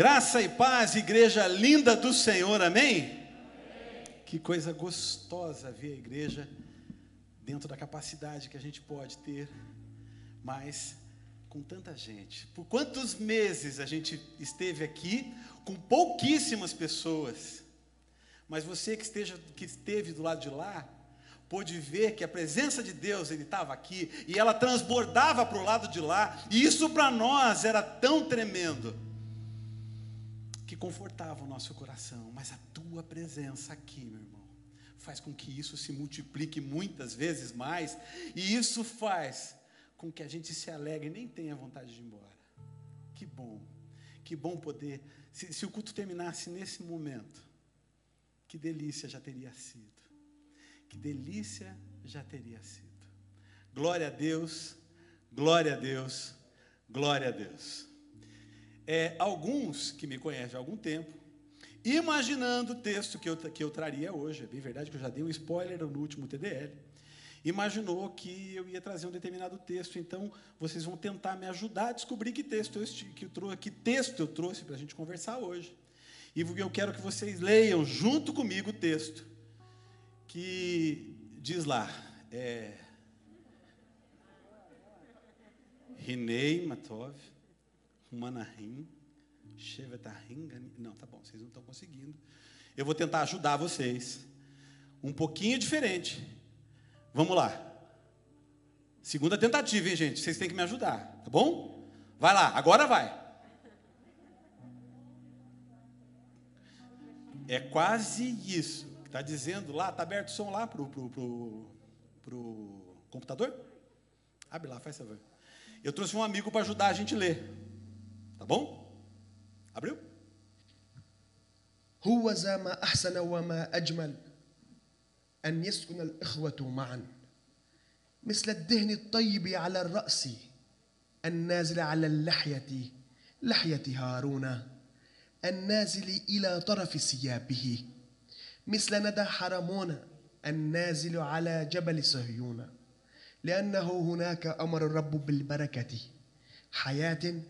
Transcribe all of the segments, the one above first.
Graça e paz, igreja linda do Senhor, amém? Que coisa gostosa ver a igreja dentro da capacidade que a gente pode ter, mas com tanta gente. Por quantos meses a gente esteve aqui com pouquíssimas pessoas, mas você que, esteja, que esteve do lado de lá, pôde ver que a presença de Deus, Ele estava aqui, e ela transbordava para o lado de lá, e isso para nós era tão tremendo, que confortava o nosso coração, mas a tua presença aqui, meu irmão, faz com que isso se multiplique muitas vezes mais, e isso faz com que a gente se alegre e nem tenha vontade de ir embora. Que bom, que bom poder, se, se o culto terminasse nesse momento, que delícia já teria sido. Que delícia já teria sido. Glória a Deus, glória a Deus, glória a Deus. É, alguns que me conhecem há algum tempo, imaginando o texto que eu, que eu traria hoje, é bem verdade que eu já dei um spoiler no último TDL, imaginou que eu ia trazer um determinado texto, então vocês vão tentar me ajudar a descobrir que texto eu, que eu, trouxe, que texto eu trouxe para a gente conversar hoje. E eu quero que vocês leiam junto comigo o texto que diz lá, é, Rinei Matov, Manahim, Shevetahim, não, tá bom, vocês não estão conseguindo. Eu vou tentar ajudar vocês. Um pouquinho diferente. Vamos lá. Segunda tentativa, hein, gente? Vocês têm que me ajudar, tá bom? Vai lá, agora vai. É quase isso. Está dizendo lá, está aberto o som lá para o pro, pro, pro computador? Abre lá, faz favor. Eu trouxe um amigo para ajudar a gente a ler. Tá bom? Abriu? هو ذا ما أحسن وما أجمل أن يسكن الإخوة معا مثل الدهن الطيب على الرأس النازل على اللحية لحية هارون النازل إلى طرف ثيابه مثل ندى حرمون النازل على جبل صهيون لأنه هناك أمر الرب بالبركة حياة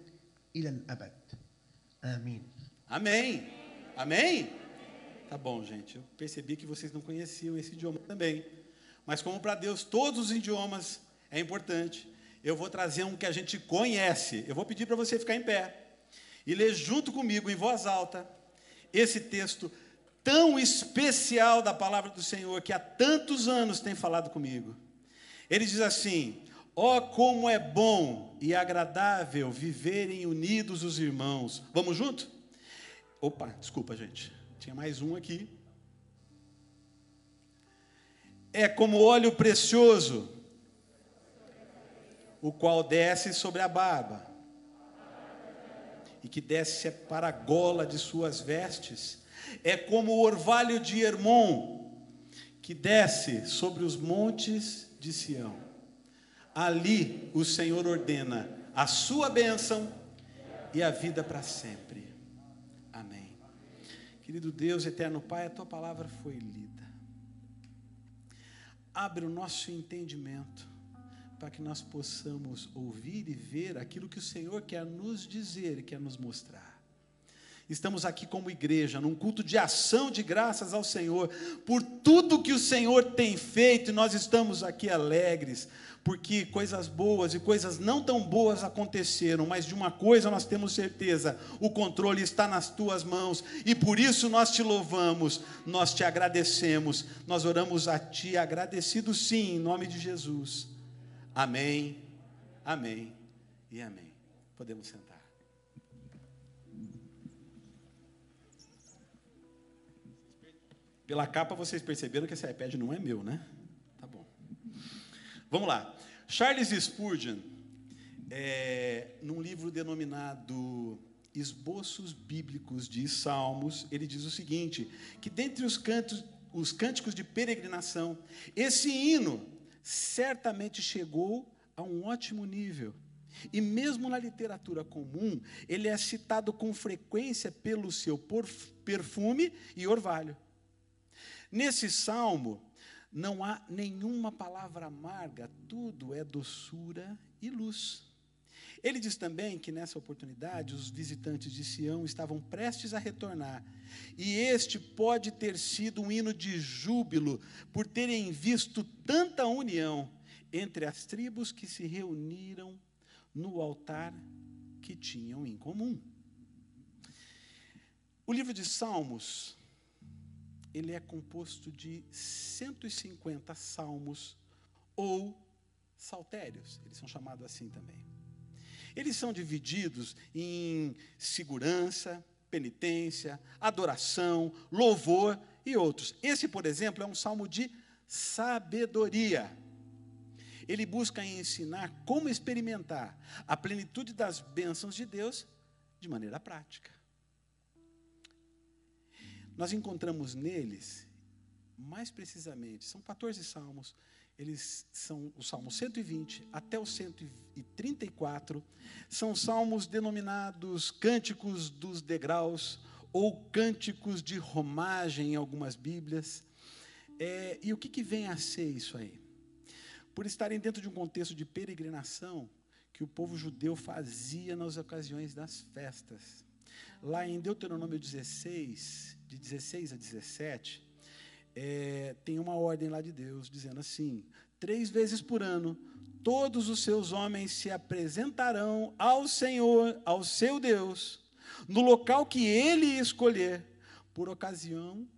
إلى الأبد آمين Amém. Amém? Tá bom, gente. Eu percebi que vocês não conheciam esse idioma também. Mas como para Deus todos os idiomas é importante, eu vou trazer um que a gente conhece. Eu vou pedir para você ficar em pé e ler junto comigo em voz alta esse texto tão especial da palavra do Senhor que há tantos anos tem falado comigo. Ele diz assim: Ó oh, como é bom e agradável viverem unidos os irmãos. Vamos junto? Opa, desculpa, gente. Tinha mais um aqui. É como óleo precioso, o qual desce sobre a barba, e que desce para a gola de suas vestes. É como o orvalho de Hermon, que desce sobre os montes de Sião. Ali o Senhor ordena a sua bênção e a vida para sempre. Querido Deus, eterno Pai, a tua palavra foi lida. Abre o nosso entendimento para que nós possamos ouvir e ver aquilo que o Senhor quer nos dizer quer nos mostrar. Estamos aqui como igreja, num culto de ação de graças ao Senhor, por tudo que o Senhor tem feito, e nós estamos aqui alegres, porque coisas boas e coisas não tão boas aconteceram, mas de uma coisa nós temos certeza: o controle está nas tuas mãos, e por isso nós te louvamos, nós te agradecemos, nós oramos a ti, agradecidos sim, em nome de Jesus. Amém, amém e amém. Podemos sentar. Pela capa vocês perceberam que esse iPad não é meu, né? Vamos lá. Charles Spurgeon, é, num livro denominado Esboços Bíblicos de Salmos, ele diz o seguinte: que dentre os cantos, os cânticos de peregrinação, esse hino certamente chegou a um ótimo nível. E mesmo na literatura comum, ele é citado com frequência pelo seu perfume e orvalho. Nesse salmo, não há nenhuma palavra amarga, tudo é doçura e luz. Ele diz também que nessa oportunidade os visitantes de Sião estavam prestes a retornar, e este pode ter sido um hino de júbilo por terem visto tanta união entre as tribos que se reuniram no altar que tinham em comum. O livro de Salmos, ele é composto de 150 salmos ou saltérios, eles são chamados assim também. Eles são divididos em segurança, penitência, adoração, louvor e outros. Esse, por exemplo, é um salmo de sabedoria. Ele busca ensinar como experimentar a plenitude das bênçãos de Deus de maneira prática. Nós encontramos neles, mais precisamente, são 14 salmos, eles são o Salmo 120 até o 134, são salmos denominados cânticos dos degraus ou cânticos de romagem em algumas Bíblias. É, e o que, que vem a ser isso aí? Por estarem dentro de um contexto de peregrinação que o povo judeu fazia nas ocasiões das festas. Lá em Deuteronômio 16, de 16 a 17, é, tem uma ordem lá de Deus dizendo assim: três vezes por ano, todos os seus homens se apresentarão ao Senhor, ao seu Deus, no local que ele escolher, por ocasião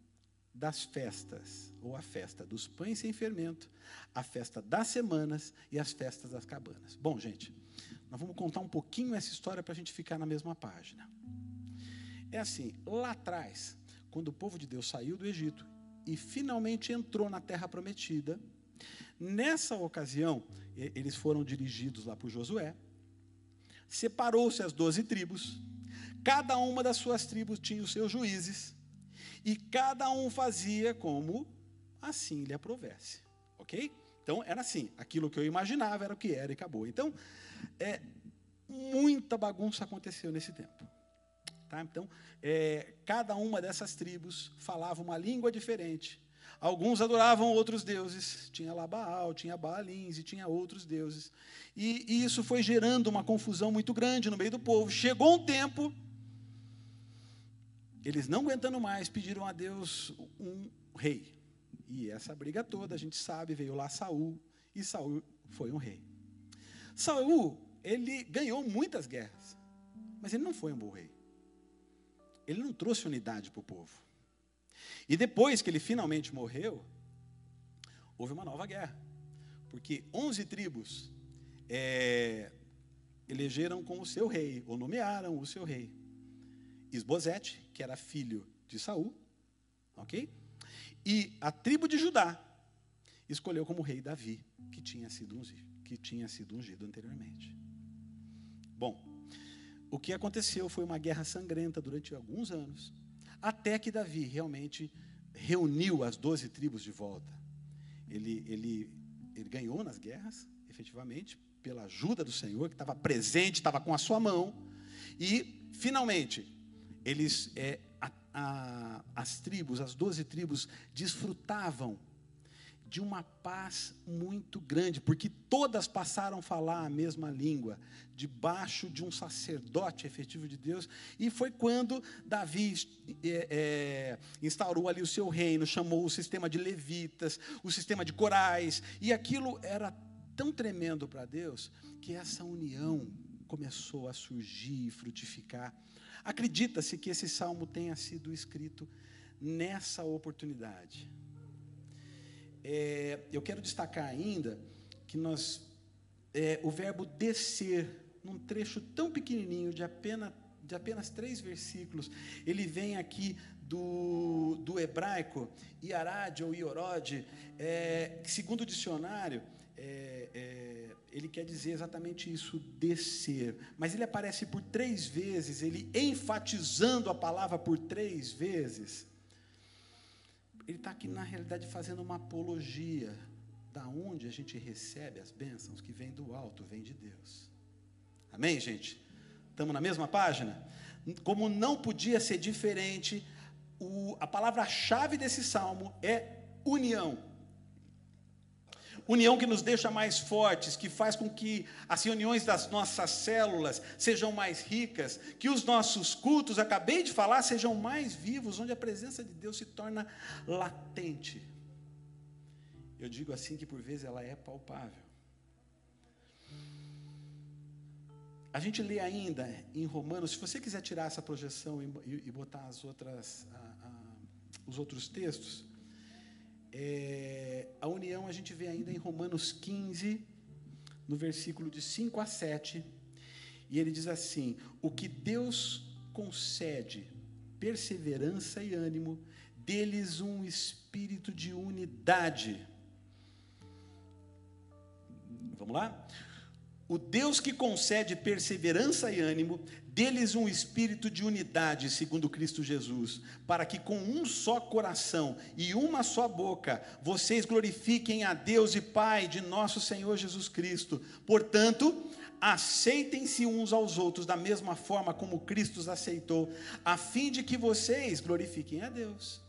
das festas, ou a festa dos pães sem fermento, a festa das semanas e as festas das cabanas. Bom, gente, nós vamos contar um pouquinho essa história para a gente ficar na mesma página. É assim, lá atrás, quando o povo de Deus saiu do Egito e finalmente entrou na terra prometida, nessa ocasião, eles foram dirigidos lá por Josué, separou-se as doze tribos, cada uma das suas tribos tinha os seus juízes, e cada um fazia como assim lhe aprovesse, ok? Então era assim, aquilo que eu imaginava era o que era e acabou. Então, é, muita bagunça aconteceu nesse tempo. Tá? Então, é, cada uma dessas tribos falava uma língua diferente. Alguns adoravam outros deuses. Tinha lá Baal, tinha Baalins e tinha outros deuses. E, e isso foi gerando uma confusão muito grande no meio do povo. Chegou um tempo, eles não aguentando mais, pediram a Deus um rei. E essa briga toda, a gente sabe, veio lá Saul, e Saul foi um rei. Saul, ele ganhou muitas guerras, mas ele não foi um bom rei ele não trouxe unidade para o povo. E depois que ele finalmente morreu, houve uma nova guerra. Porque 11 tribos é, elegeram como seu rei, ou nomearam o seu rei. Isbosete, que era filho de Saul, ok? E a tribo de Judá escolheu como rei Davi, que tinha sido ungido, que tinha sido ungido anteriormente. Bom, o que aconteceu foi uma guerra sangrenta durante alguns anos, até que Davi realmente reuniu as doze tribos de volta. Ele, ele, ele ganhou nas guerras, efetivamente, pela ajuda do Senhor, que estava presente, estava com a sua mão, e, finalmente, eles, é, a, as tribos, as doze tribos, desfrutavam de uma paz muito grande, porque todas passaram a falar a mesma língua, debaixo de um sacerdote efetivo de Deus, e foi quando Davi é, é, instaurou ali o seu reino, chamou o sistema de levitas, o sistema de corais, e aquilo era tão tremendo para Deus, que essa união começou a surgir e frutificar. Acredita-se que esse salmo tenha sido escrito nessa oportunidade é, eu quero destacar ainda que nós, é, o verbo descer, num trecho tão pequenininho, de apenas, de apenas três versículos, ele vem aqui do, do hebraico, Iarad ou Iorod, é, segundo o dicionário, é, é, ele quer dizer exatamente isso, descer. Mas ele aparece por três vezes, ele enfatizando a palavra por três vezes ele está aqui, na realidade, fazendo uma apologia da onde a gente recebe as bênçãos que vem do alto, vem de Deus. Amém, gente? Estamos na mesma página? Como não podia ser diferente, o, a palavra-chave desse salmo é união. União que nos deixa mais fortes, que faz com que as reuniões das nossas células sejam mais ricas, que os nossos cultos, acabei de falar, sejam mais vivos, onde a presença de Deus se torna latente. Eu digo assim que por vezes ela é palpável. A gente lê ainda em Romanos, se você quiser tirar essa projeção e, botar as outras, a, a, os outros textos, é, a união a gente vê ainda em Romanos 15, no versículo de 5 a 7, e ele diz assim: O que Deus concede, perseverança e ânimo, deles um espírito de unidade. Vamos lá? O Deus que concede perseverança e ânimo, deles um espírito de unidade, segundo Cristo Jesus, para que com um só coração e uma só boca vocês glorifiquem a Deus e Pai de nosso Senhor Jesus Cristo. Portanto, aceitem-se uns aos outros da mesma forma como Cristo os aceitou, a fim de que vocês glorifiquem a Deus.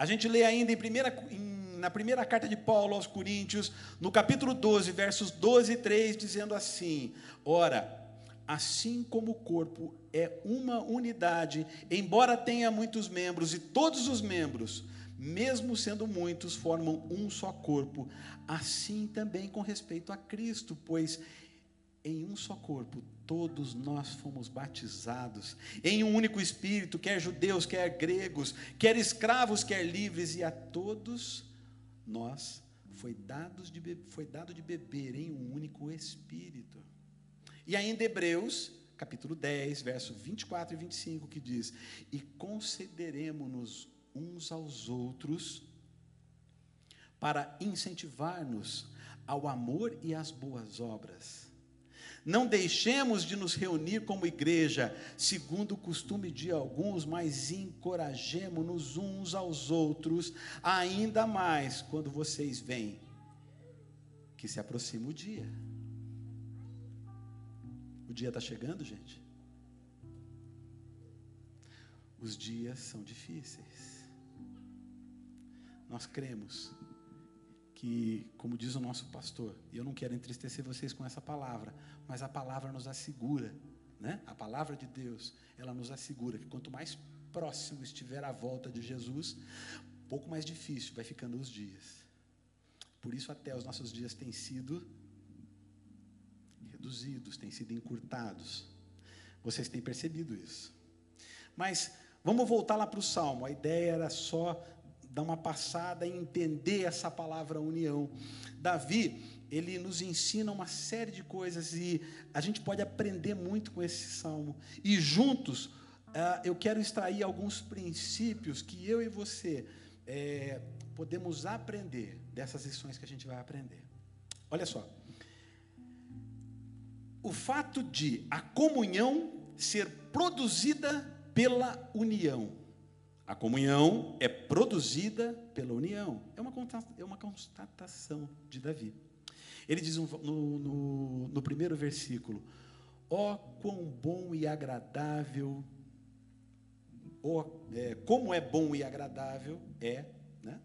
A gente lê ainda em primeira, em, na primeira carta de Paulo aos Coríntios, no capítulo 12, versos 12 e 3, dizendo assim: Ora, assim como o corpo é uma unidade, embora tenha muitos membros, e todos os membros, mesmo sendo muitos, formam um só corpo, assim também com respeito a Cristo, pois em um só corpo todos nós fomos batizados, em um único espírito, quer judeus, quer gregos, quer escravos, quer livres, e a todos nós foi, de, foi dado de beber em um único espírito. E ainda Hebreus, capítulo 10, verso 24 e 25, que diz: E concederemos-nos uns aos outros para incentivar-nos ao amor e às boas obras. Não deixemos de nos reunir como igreja, segundo o costume de alguns, mas encorajemos-nos uns aos outros, ainda mais quando vocês veem que se aproxima o dia. O dia está chegando, gente? Os dias são difíceis. Nós cremos que, como diz o nosso pastor, e eu não quero entristecer vocês com essa palavra, mas a palavra nos assegura, né? A palavra de Deus, ela nos assegura que quanto mais próximo estiver a volta de Jesus, pouco mais difícil vai ficando os dias. Por isso até os nossos dias têm sido reduzidos, têm sido encurtados. Vocês têm percebido isso. Mas vamos voltar lá para o Salmo. A ideia era só dar uma passada e entender essa palavra união. Davi, ele nos ensina uma série de coisas e a gente pode aprender muito com esse salmo. E juntos, uh, eu quero extrair alguns princípios que eu e você é, podemos aprender dessas lições que a gente vai aprender. Olha só o fato de a comunhão ser produzida pela união. A comunhão é produzida pela união. É uma, é uma constatação de Davi. Ele diz no, no, no primeiro versículo: Ó, oh, quão bom e agradável, oh, é, como é bom e agradável é né,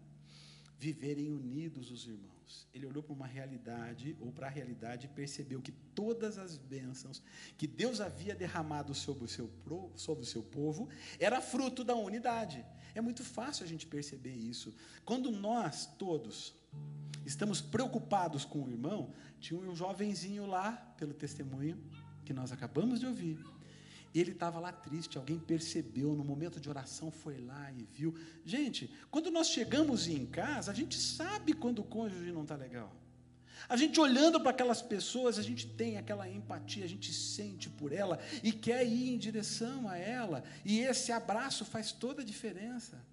viverem unidos os irmãos ele olhou para uma realidade, ou para a realidade, e percebeu que todas as bênçãos que Deus havia derramado sobre o seu, sobre o seu povo era fruto da unidade. É muito fácil a gente perceber isso. Quando nós todos estamos preocupados com o irmão, tinha um jovenzinho lá, pelo testemunho que nós acabamos de ouvir, ele estava lá triste, alguém percebeu, no momento de oração foi lá e viu. Gente, quando nós chegamos em casa, a gente sabe quando o cônjuge não está legal. A gente olhando para aquelas pessoas, a gente tem aquela empatia, a gente sente por ela e quer ir em direção a ela, e esse abraço faz toda a diferença.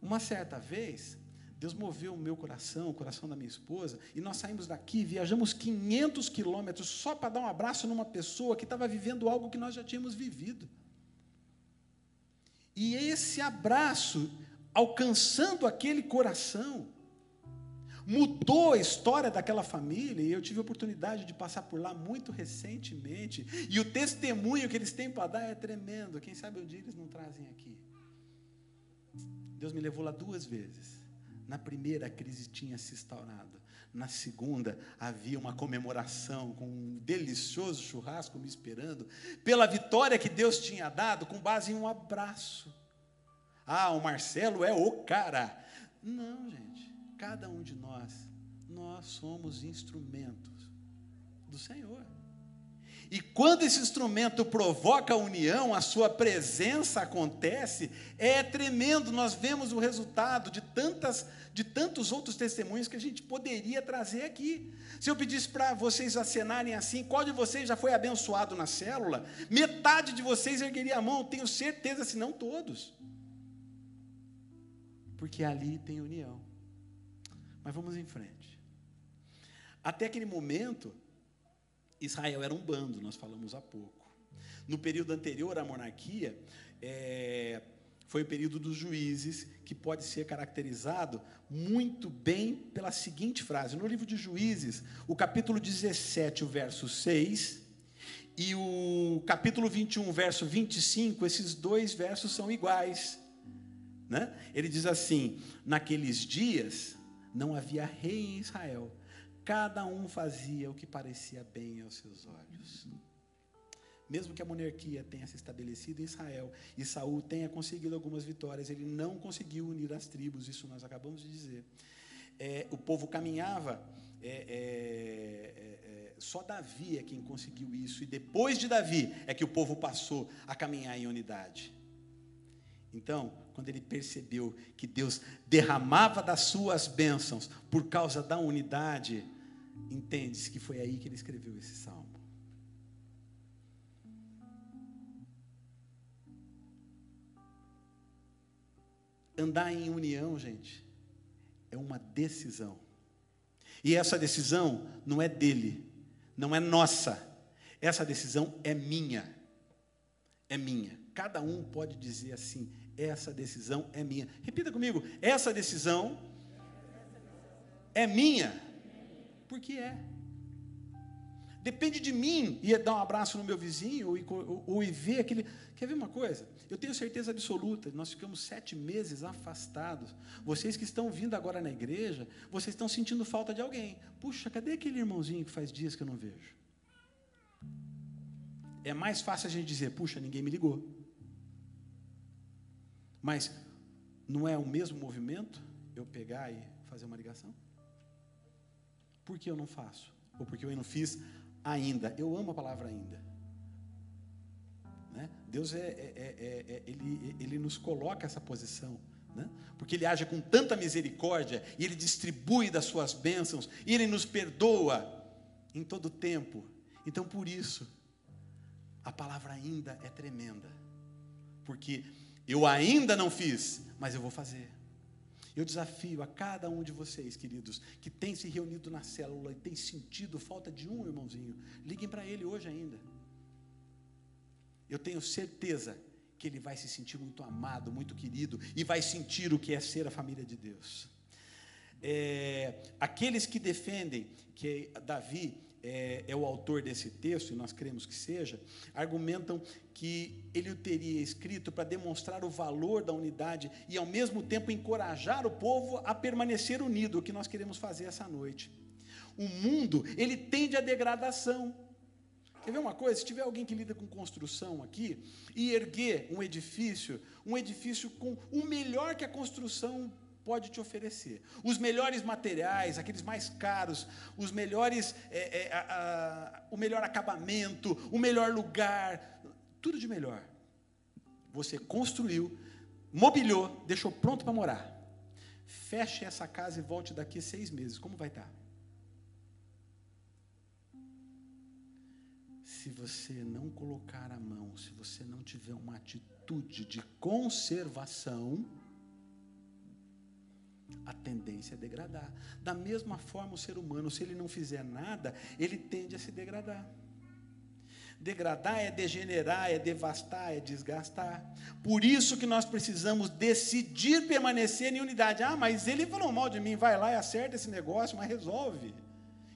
Uma certa vez, Deus moveu o meu coração, o coração da minha esposa, e nós saímos daqui, viajamos 500 quilômetros só para dar um abraço numa pessoa que estava vivendo algo que nós já tínhamos vivido. E esse abraço, alcançando aquele coração, mudou a história daquela família, e eu tive a oportunidade de passar por lá muito recentemente, e o testemunho que eles têm para dar é tremendo. Quem sabe um dia eles não trazem aqui. Deus me levou lá duas vezes Na primeira, a crise tinha se instaurado. Na segunda, havia uma comemoração com um delicioso churrasco me esperando, pela vitória que Deus tinha dado, com base em um abraço. Ah, o Marcelo é o cara. Não, gente. Cada um de nós, nós somos instrumentos do Senhor. E quando esse instrumento provoca a união, a sua presença acontece, é tremendo. Nós vemos o resultado de tantas de tantos outros testemunhos que a gente poderia trazer aqui. Se eu pedisse para vocês acenarem assim, qual de vocês já foi abençoado na célula? Metade de vocês ergueria a mão, tenho certeza, se não todos. Porque ali tem união. Mas vamos em frente. Até aquele momento, Israel era um bando, nós falamos há pouco. No período anterior à monarquia, é, foi o período dos juízes, que pode ser caracterizado muito bem pela seguinte frase. No livro de Juízes, o capítulo 17, o verso 6, e o capítulo 21, verso 25, esses dois versos são iguais. Né? Ele diz assim: Naqueles dias não havia rei em Israel, Cada um fazia o que parecia bem aos seus olhos. Mesmo que a monarquia tenha se estabelecido em Israel e Saul tenha conseguido algumas vitórias, ele não conseguiu unir as tribos, isso nós acabamos de dizer. É, o povo caminhava, é, é, é, é só Davi é quem conseguiu isso, e depois de Davi é que o povo passou a caminhar em unidade. Então, quando ele percebeu que Deus derramava das suas bênçãos por causa da unidade, entende-se que foi aí que ele escreveu esse salmo. Andar em união, gente, é uma decisão. E essa decisão não é dele, não é nossa. Essa decisão é minha. É minha. Cada um pode dizer assim: essa decisão é minha. Repita comigo: essa decisão é minha. Porque é. Depende de mim ir dar um abraço no meu vizinho ou, ou, ou ir ver aquele. Quer ver uma coisa? Eu tenho certeza absoluta, nós ficamos sete meses afastados. Vocês que estão vindo agora na igreja, vocês estão sentindo falta de alguém. Puxa, cadê aquele irmãozinho que faz dias que eu não vejo? É mais fácil a gente dizer, puxa, ninguém me ligou. Mas não é o mesmo movimento eu pegar e fazer uma ligação? Por que eu não faço? Ou porque eu não fiz ainda? Eu amo a palavra ainda. Né? Deus é, é, é, é, ele, ele nos coloca essa posição. Né? Porque Ele age com tanta misericórdia e Ele distribui das suas bênçãos e Ele nos perdoa em todo tempo. Então, por isso, a palavra ainda é tremenda. Porque eu ainda não fiz, mas eu vou fazer. Eu desafio a cada um de vocês, queridos, que tem se reunido na célula e tem sentido falta de um irmãozinho, liguem para ele hoje ainda. Eu tenho certeza que ele vai se sentir muito amado, muito querido e vai sentir o que é ser a família de Deus. É, aqueles que defendem que Davi é, é, o autor desse texto, e nós cremos que seja, argumentam que ele o teria escrito para demonstrar o valor da unidade e, ao mesmo tempo, encorajar o povo a permanecer unido, o que nós queremos fazer essa noite. O mundo, ele tende à degradação. Quer ver uma coisa? Se tiver alguém que lida com construção aqui e erguer um edifício, um edifício com o melhor que a construção pode te oferecer. Os melhores materiais, aqueles mais caros, os melhores, é, é, a, a, o melhor acabamento, o melhor lugar, tudo de melhor. Você construiu, mobiliou, deixou pronto para morar. Feche essa casa e volte daqui seis meses. Como vai estar? Se você não colocar a mão, se você não tiver uma atitude de conservação, a tendência é degradar. Da mesma forma, o ser humano, se ele não fizer nada, ele tende a se degradar. Degradar é degenerar, é devastar, é desgastar. Por isso que nós precisamos decidir permanecer em unidade. Ah, mas ele falou mal de mim, vai lá e acerta esse negócio, mas resolve.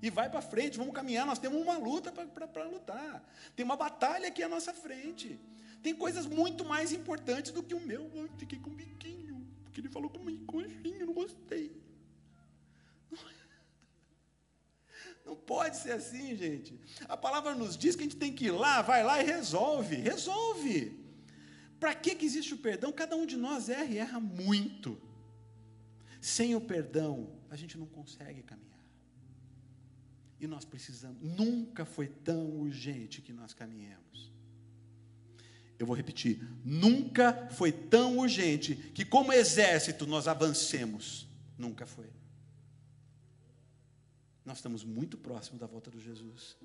E vai para frente, vamos caminhar. Nós temos uma luta para lutar. Tem uma batalha aqui à nossa frente. Tem coisas muito mais importantes do que o meu. Eu fiquei com biquinho porque ele falou comigo coxinho, não gostei. Não pode ser assim, gente. A palavra nos diz que a gente tem que ir lá, vai lá e resolve. Resolve. Para que, que existe o perdão? Cada um de nós erra e erra muito. Sem o perdão, a gente não consegue caminhar. E nós precisamos. Nunca foi tão urgente que nós caminhemos. Eu vou repetir, nunca foi tão urgente que, como exército, nós avancemos. Nunca foi. Nós estamos muito próximos da volta de Jesus.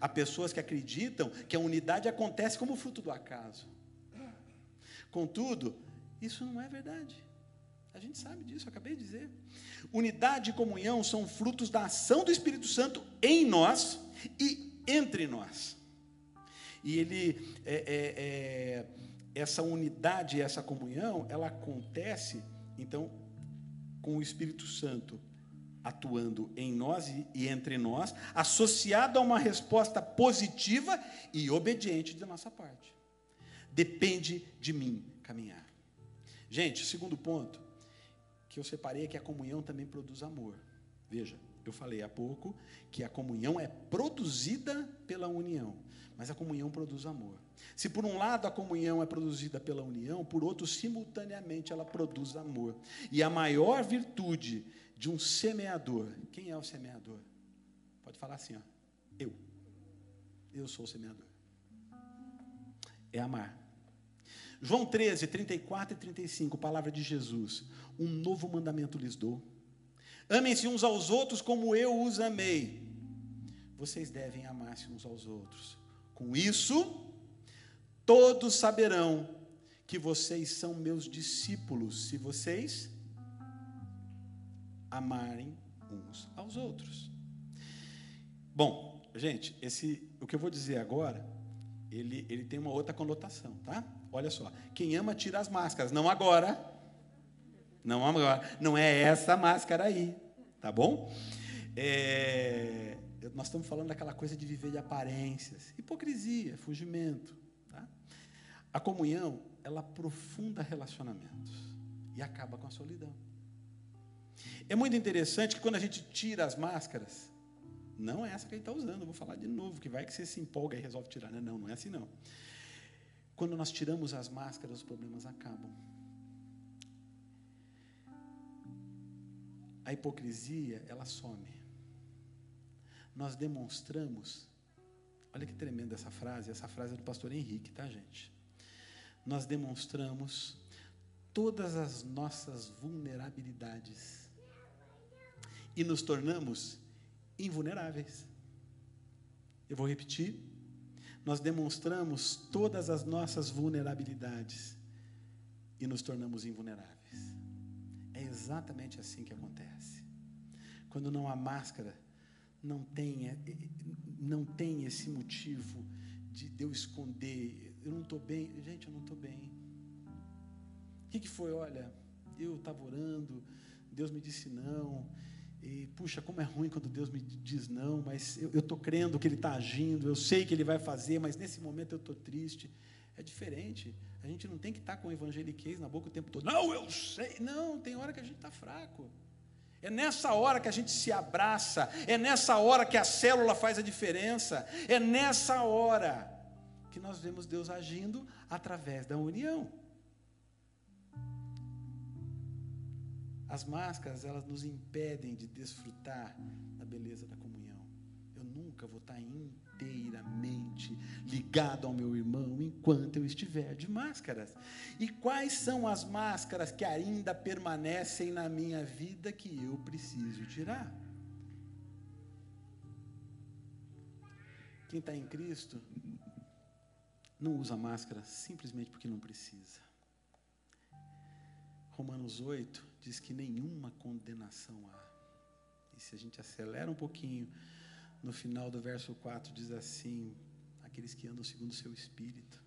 Há pessoas que acreditam que a unidade acontece como fruto do acaso. Contudo, isso não é verdade. A gente sabe disso, eu acabei de dizer. Unidade e comunhão são frutos da ação do Espírito Santo em nós e entre nós. E ele, é, é, é, essa unidade, essa comunhão, ela acontece, então, com o Espírito Santo atuando em nós e, entre nós, associado a uma resposta positiva e obediente da nossa parte. Depende de mim caminhar. Gente, segundo ponto que eu separei é que a comunhão também produz amor. Veja, eu falei há pouco que a comunhão é produzida pela união, mas a comunhão produz amor. Se por um lado a comunhão é produzida pela união, por outro, simultaneamente ela produz amor. E a maior virtude de um semeador. Quem é o semeador? Pode falar assim, ó. Eu. Eu sou o semeador. É amar. João 13, 34 e 35, palavra de Jesus. Um novo mandamento lhes dou. Amem-se uns aos outros como eu os amei. Vocês devem amar-se uns aos outros. Com isso, todos saberão que vocês são meus discípulos, se vocês amarem uns aos outros. Bom, gente, esse, o que eu vou dizer agora, ele, ele tem uma outra conotação, tá? Olha só, quem ama tira as máscaras, não agora, não agora, não é essa máscara aí, tá bom? É, nós estamos falando daquela coisa de viver de aparências, hipocrisia, fugimento, tá? A comunhão, ela aprofunda relacionamentos e acaba com a solidão. É muito interessante que quando a gente tira as máscaras, não é essa que gente está usando, vou falar de novo, que vai que você se empolga e resolve tirar. Né? Não, não é assim não. Quando nós tiramos as máscaras, os problemas acabam. A hipocrisia, ela some. Nós demonstramos, olha que tremenda essa frase, essa frase é do pastor Henrique, tá, gente? Nós demonstramos todas as nossas vulnerabilidades e nos tornamos invulneráveis. Eu vou repetir. Nós demonstramos todas as nossas vulnerabilidades e nos tornamos invulneráveis. É exatamente assim que acontece. Quando não há máscara, não tem, não tem esse motivo de eu esconder. Eu não estou bem. Gente, eu não estou bem. O que, que foi? Olha, eu estava orando, Deus me disse não e, puxa, como é ruim quando Deus me diz não, mas eu estou crendo que Ele está agindo, eu sei que Ele vai fazer, mas nesse momento eu estou triste. É diferente. A gente não tem que estar tá com evangeliquez na boca o tempo todo. Não, eu sei. Não, tem hora que a gente está fraco. É nessa hora que a gente se abraça, é nessa hora que a célula faz a diferença, é nessa hora que nós vemos Deus agindo através da união. As máscaras, elas nos impedem de desfrutar da beleza da comunhão. Eu nunca vou estar inteiramente ligado ao meu irmão enquanto eu estiver de máscaras. E quais são as máscaras que ainda permanecem na minha vida que eu preciso tirar? Quem está em Cristo não usa máscara simplesmente porque não precisa. Romanos 8 diz que nenhuma condenação há. E se a gente acelera um pouquinho, no final do verso 4 diz assim: aqueles que andam segundo o seu espírito.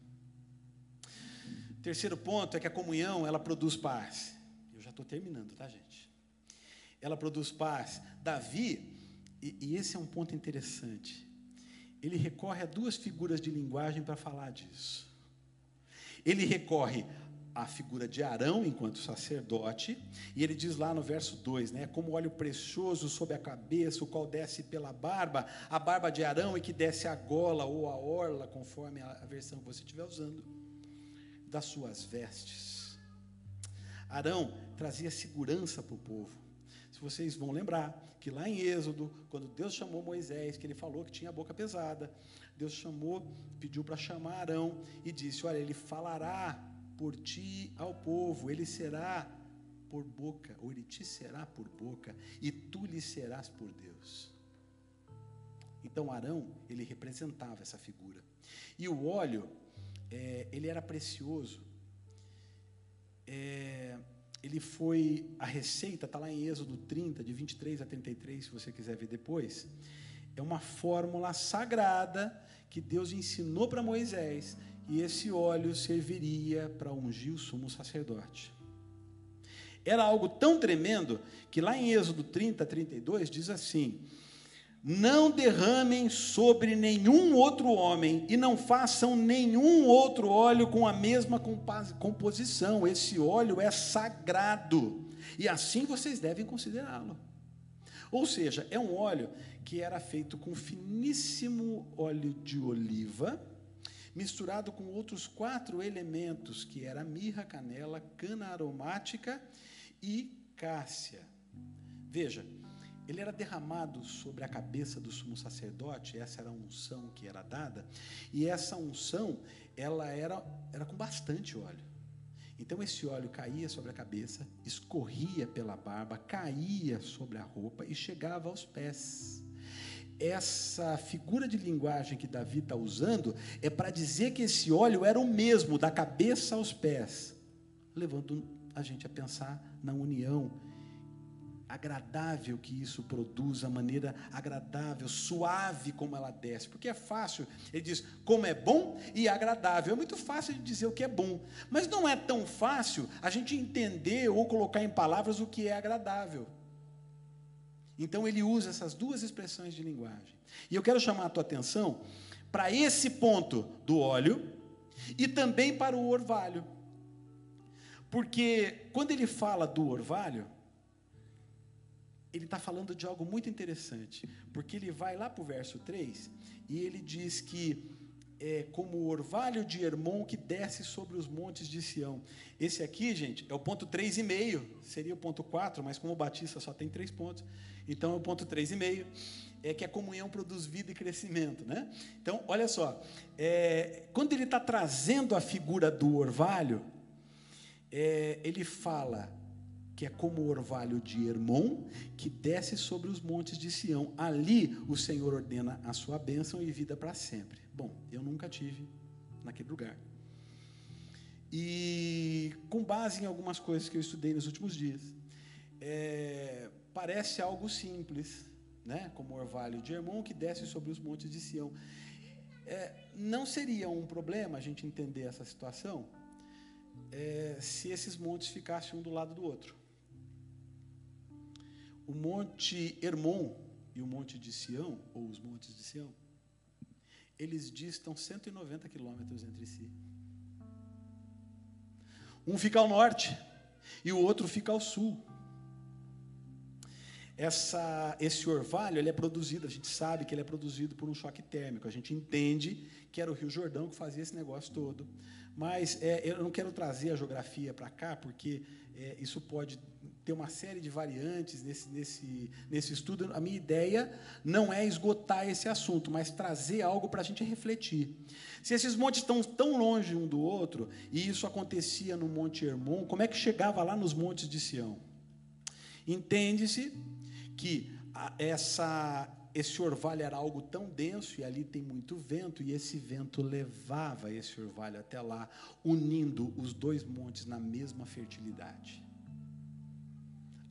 Terceiro ponto é que a comunhão, ela produz paz. Eu já estou terminando, tá, gente? Ela produz paz. Davi, e, e esse é um ponto interessante, ele recorre a duas figuras de linguagem para falar disso. Ele recorre a figura de Arão enquanto sacerdote, e ele diz lá no verso 2, né, como óleo precioso sobre a cabeça, o qual desce pela barba, a barba de Arão e que desce a gola ou a orla, conforme a versão que você estiver usando, das suas vestes. Arão trazia segurança para o povo. Se vocês vão lembrar que lá em Êxodo, quando Deus chamou Moisés, que ele falou que tinha a boca pesada, Deus chamou, pediu para chamar Arão e disse: Olha, ele falará por ti ao povo, ele será por boca, ou ele te será por boca, e tu lhe serás por Deus. Então Arão, ele representava essa figura. E o óleo, é, ele era precioso. É, ele foi, a receita está lá em Êxodo 30, de 23 a 33, se você quiser ver depois. É uma fórmula sagrada que Deus ensinou para Moisés e esse óleo serviria para ungir o sumo sacerdote. Era algo tão tremendo que lá em Êxodo 30, 32 diz assim: Não derramem sobre nenhum outro homem e não façam nenhum outro óleo com a mesma composição. Esse óleo é sagrado e assim vocês devem considerá-lo. Ou seja, é um óleo que era feito com finíssimo óleo de oliva misturado com outros quatro elementos, que era mirra, canela, cana aromática e cássia. Veja, ele era derramado sobre a cabeça do sumo sacerdote, essa era a unção que era dada, e essa unção, ela era, era com bastante óleo. Então esse óleo caía sobre a cabeça, escorria pela barba, caía sobre a roupa e chegava aos pés essa figura de linguagem que Davi está usando é para dizer que esse óleo era o mesmo, da cabeça aos pés, levando a gente a pensar na união agradável que isso produz, a maneira agradável, suave como ela desce, porque é fácil, ele diz como é bom e agradável, é muito fácil de dizer o que é bom, mas não é tão fácil a gente entender ou colocar em palavras o que é agradável. Então ele usa essas duas expressões de linguagem. E eu quero chamar a tua atenção para esse ponto do óleo e também para o orvalho. Porque quando ele fala do orvalho, ele está falando de algo muito interessante. Porque ele vai lá para o verso 3 e ele diz que é como o orvalho de Hermon que desce sobre os montes de Sião. Esse aqui, gente, é o ponto 3,5. Seria o ponto 4, mas como o Batista só tem três pontos, então, o ponto 3,5 é que a comunhão produz vida e crescimento. Né? Então, olha só, é, quando ele está trazendo a figura do orvalho, é, ele fala que é como o orvalho de Hermon, que desce sobre os montes de Sião. Ali o Senhor ordena a sua bênção e vida para sempre. Bom, eu nunca tive naquele lugar. E com base em algumas coisas que eu estudei nos últimos dias, é, parece algo simples, né? como o orvalho de Hermon que desce sobre os montes de Sião. É, não seria um problema a gente entender essa situação é, se esses montes ficassem um do lado do outro. O monte Hermon e o monte de Sião, ou os montes de Sião, eles distam 190 quilômetros entre si. Um fica ao norte e o outro fica ao sul essa, esse orvalho ele é produzido, a gente sabe que ele é produzido por um choque térmico. A gente entende que era o Rio Jordão que fazia esse negócio todo. Mas é, eu não quero trazer a geografia para cá, porque é, isso pode ter uma série de variantes nesse, nesse, nesse estudo. A minha ideia não é esgotar esse assunto, mas trazer algo para a gente refletir. Se esses montes estão tão longe um do outro, e isso acontecia no Monte Hermon, como é que chegava lá nos montes de Sião? Entende-se que essa, esse orvalho era algo tão denso e ali tem muito vento, e esse vento levava esse orvalho até lá, unindo os dois montes na mesma fertilidade.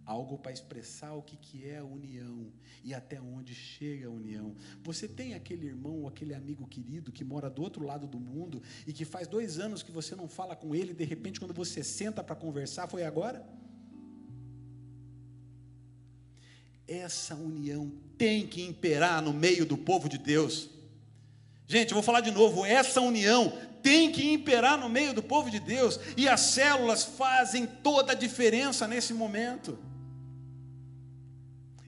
Algo para expressar o que, que é a união e até onde chega a união. Você tem aquele irmão ou aquele amigo querido que mora do outro lado do mundo e que faz dois anos que você não fala com ele, e de repente, quando você senta para conversar, foi agora? essa união tem que imperar no meio do povo de Deus. Gente, eu vou falar de novo, essa união tem que imperar no meio do povo de Deus, e as células fazem toda a diferença nesse momento.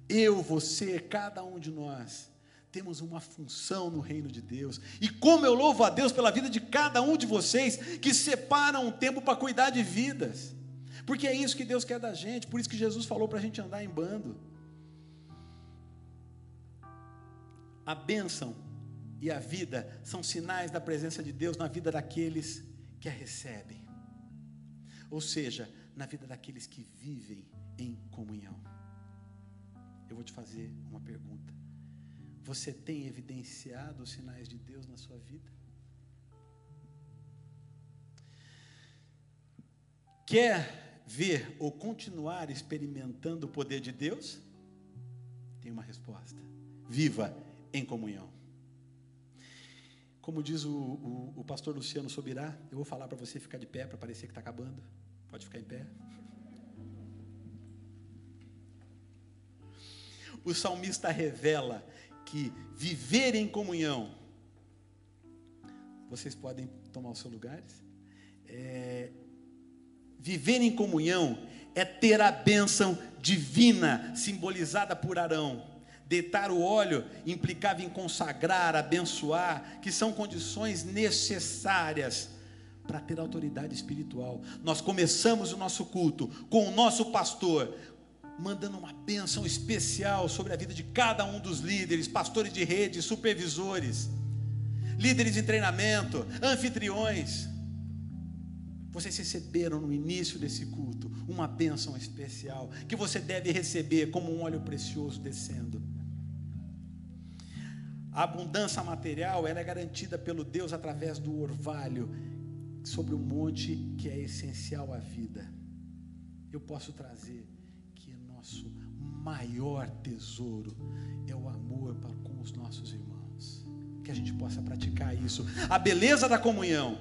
Eu, você, cada um de nós, temos uma função no reino de Deus. E como eu louvo a Deus pela vida de cada um de vocês que separam um tempo para cuidar de vidas. Porque é isso que Deus quer da gente, por isso que Jesus falou para a gente andar em bando. A bênção e a vida são sinais da presença de Deus na vida daqueles que a recebem. Ou seja, na vida daqueles que vivem em comunhão. Eu vou te fazer uma pergunta. Você tem evidenciado os sinais de Deus na sua vida? Quer ver ou continuar experimentando o poder de Deus? Tem uma resposta. Viva em comunhão. Como diz o, o, o pastor Luciano Sobirá, eu vou falar para você ficar de pé para parecer que está acabando. Pode ficar em pé. O salmista revela que viver em comunhão, vocês podem tomar os seus lugares. É, viver em comunhão é ter a bênção divina simbolizada por Arão Deitar o óleo implicava em consagrar, abençoar, que são condições necessárias para ter autoridade espiritual. Nós começamos o nosso culto com o nosso pastor, mandando uma bênção especial sobre a vida de cada um dos líderes, pastores de rede, supervisores, líderes em treinamento, anfitriões. Vocês receberam no início desse culto uma bênção especial que você deve receber como um óleo precioso descendo. A abundância material é garantida pelo Deus através do orvalho sobre o monte que é essencial à vida. Eu posso trazer maior tesouro é o amor para com os nossos irmãos. Que a gente possa praticar isso. A beleza da comunhão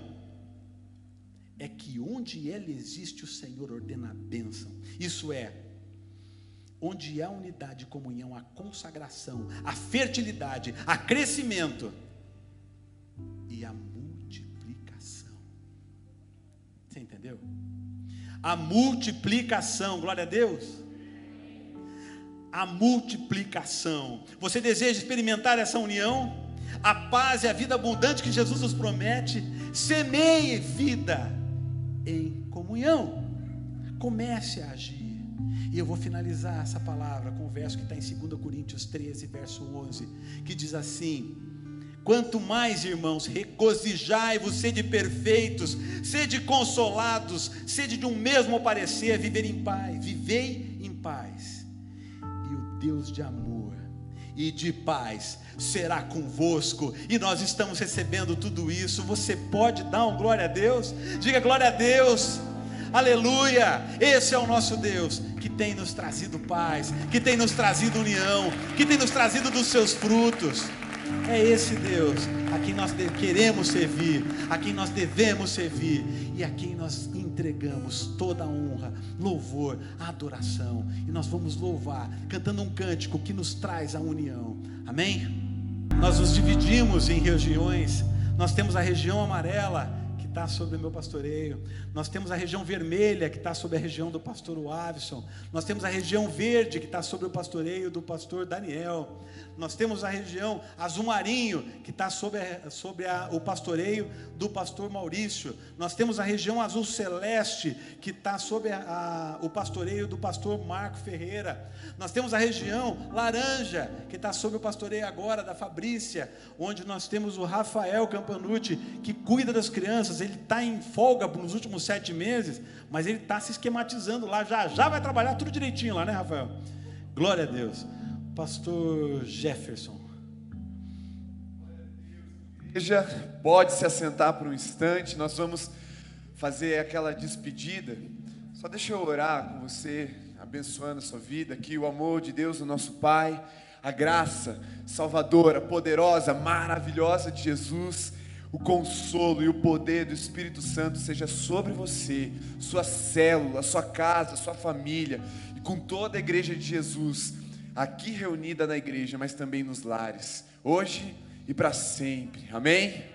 é que onde ela existe, o Senhor ordena a bênção. Isso é, onde há unidade, comunhão, a consagração, a fertilidade, a crescimento e a multiplicação. Você entendeu? A multiplicação, glória a Deus. A multiplicação. Você deseja experimentar essa união? A paz e a vida abundante que Jesus nos promete? Semeie vida em comunhão. Comece a agir. E eu vou finalizar essa palavra com o verso que está em 2 Coríntios 13, verso 11, que diz assim: Quanto mais, irmãos, regozijai-vos, sede perfeitos, sede consolados, sede de um mesmo parecer, viver em paz, vivei Deus de amor e de paz será convosco, e nós estamos recebendo tudo isso. Você pode dar um glória a Deus? Diga glória a Deus. Aleluia! Esse é o nosso Deus que tem nos trazido paz, que tem nos trazido união, que tem nos trazido dos seus frutos. É esse Deus a quem nós queremos servir, a quem nós devemos servir e a quem nós entregamos toda a honra, louvor, adoração. E nós vamos louvar cantando um cântico que nos traz a união. Amém? Nós nos dividimos em regiões. Nós temos a região amarela está sobre o meu pastoreio. Nós temos a região vermelha, que está sobre a região do pastor Wavison. Nós temos a região verde, que está sobre o pastoreio do pastor Daniel. Nós temos a região azul marinho, que está sobre, a, sobre a, o pastoreio do pastor Maurício. Nós temos a região azul celeste, que está sobre a, o pastoreio do pastor Marco Ferreira. Nós temos a região laranja, que está sobre o pastoreio agora da Fabrícia, onde nós temos o Rafael Campanucci, que cuida das crianças. Ele está em folga nos últimos sete meses, mas ele está se esquematizando lá. Já já vai trabalhar tudo direitinho lá, né, Rafael? Glória a Deus. Pastor Jefferson. Igreja, pode se assentar por um instante, nós vamos fazer aquela despedida. Só deixa eu orar com você, abençoando a sua vida, que o amor de Deus, o nosso Pai, a graça salvadora, poderosa, maravilhosa de Jesus, o consolo e o poder do Espírito Santo seja sobre você, sua célula, sua casa, sua família e com toda a igreja de Jesus aqui reunida na igreja, mas também nos lares, hoje e para sempre. Amém?